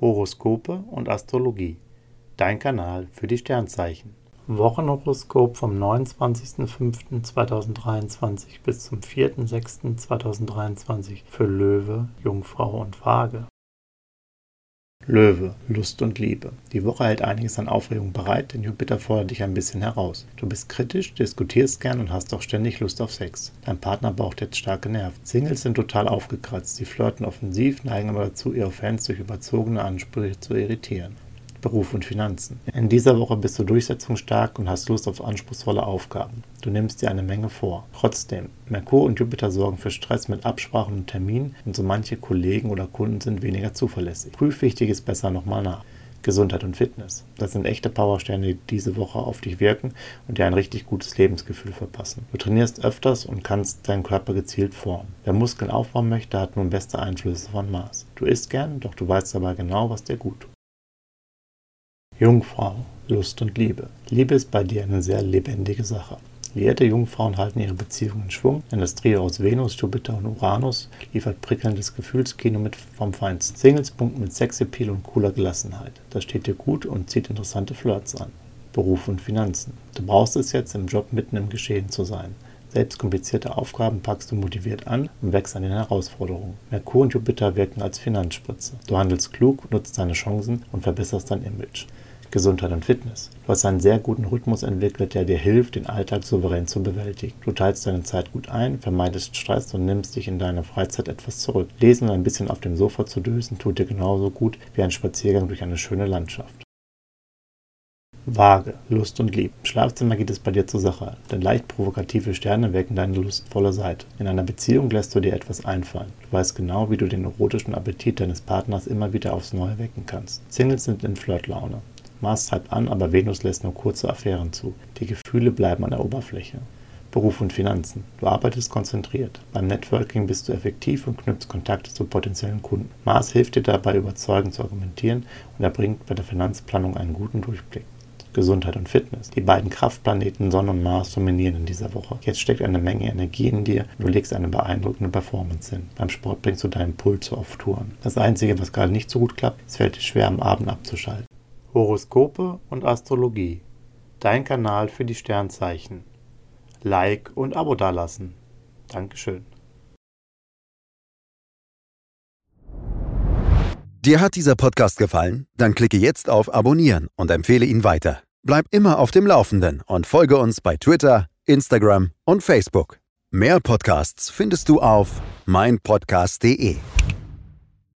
Horoskope und Astrologie. Dein Kanal für die Sternzeichen. Wochenhoroskop vom 29.05.2023 bis zum 4.06.2023 für Löwe, Jungfrau und Waage. Löwe, Lust und Liebe. Die Woche hält einiges an Aufregung bereit, denn Jupiter fordert dich ein bisschen heraus. Du bist kritisch, diskutierst gern und hast auch ständig Lust auf Sex. Dein Partner braucht jetzt starke Nerven. Singles sind total aufgekratzt, sie flirten offensiv, neigen aber dazu, ihre Fans durch überzogene Ansprüche zu irritieren. Beruf und Finanzen. In dieser Woche bist du durchsetzungsstark und hast Lust auf anspruchsvolle Aufgaben. Du nimmst dir eine Menge vor. Trotzdem, Merkur und Jupiter sorgen für Stress mit Absprachen und Terminen und so manche Kollegen oder Kunden sind weniger zuverlässig. Prüf Wichtiges besser nochmal nach. Gesundheit und Fitness. Das sind echte Powersterne, die diese Woche auf dich wirken und dir ein richtig gutes Lebensgefühl verpassen. Du trainierst öfters und kannst deinen Körper gezielt formen. Wer Muskeln aufbauen möchte, hat nun beste Einflüsse von Mars. Du isst gern, doch du weißt dabei genau, was dir gut tut. Jungfrau, Lust und Liebe. Liebe ist bei dir eine sehr lebendige Sache. Liierte Jungfrauen halten ihre Beziehungen in Schwung, denn das Trio aus Venus, Jupiter und Uranus liefert prickelndes Gefühlskino mit vom Feinsten. Singles punkten mit Sexappeal und cooler Gelassenheit. Das steht dir gut und zieht interessante Flirts an. Beruf und Finanzen. Du brauchst es jetzt, im Job mitten im Geschehen zu sein. Selbst komplizierte Aufgaben packst du motiviert an und wächst an den Herausforderungen. Merkur und Jupiter wirken als Finanzspritze. Du handelst klug, nutzt deine Chancen und verbesserst dein Image. Gesundheit und Fitness. Du hast einen sehr guten Rhythmus entwickelt, der dir hilft, den Alltag souverän zu bewältigen. Du teilst deine Zeit gut ein, vermeidest Stress und nimmst dich in deiner Freizeit etwas zurück. Lesen und ein bisschen auf dem Sofa zu dösen tut dir genauso gut wie ein Spaziergang durch eine schöne Landschaft. Waage, Lust und Liebe. Im Schlafzimmer geht es bei dir zur Sache, denn leicht provokative Sterne wecken deine lustvolle Seite. In einer Beziehung lässt du dir etwas einfallen. Du weißt genau, wie du den erotischen Appetit deines Partners immer wieder aufs Neue wecken kannst. Singles sind in Flirtlaune. Mars treibt an, aber Venus lässt nur kurze Affären zu. Die Gefühle bleiben an der Oberfläche. Beruf und Finanzen. Du arbeitest konzentriert. Beim Networking bist du effektiv und knüpfst Kontakte zu potenziellen Kunden. Mars hilft dir dabei, überzeugend zu argumentieren und er bringt bei der Finanzplanung einen guten Durchblick. Gesundheit und Fitness. Die beiden Kraftplaneten Sonne und Mars dominieren in dieser Woche. Jetzt steckt eine Menge Energie in dir und du legst eine beeindruckende Performance hin. Beim Sport bringst du deinen Puls auf Touren. Das Einzige, was gerade nicht so gut klappt, es fällt dir schwer, am Abend abzuschalten. Horoskope und Astrologie. Dein Kanal für die Sternzeichen. Like und Abo dalassen. Dankeschön. Dir hat dieser Podcast gefallen? Dann klicke jetzt auf Abonnieren und empfehle ihn weiter. Bleib immer auf dem Laufenden und folge uns bei Twitter, Instagram und Facebook. Mehr Podcasts findest du auf meinpodcast.de.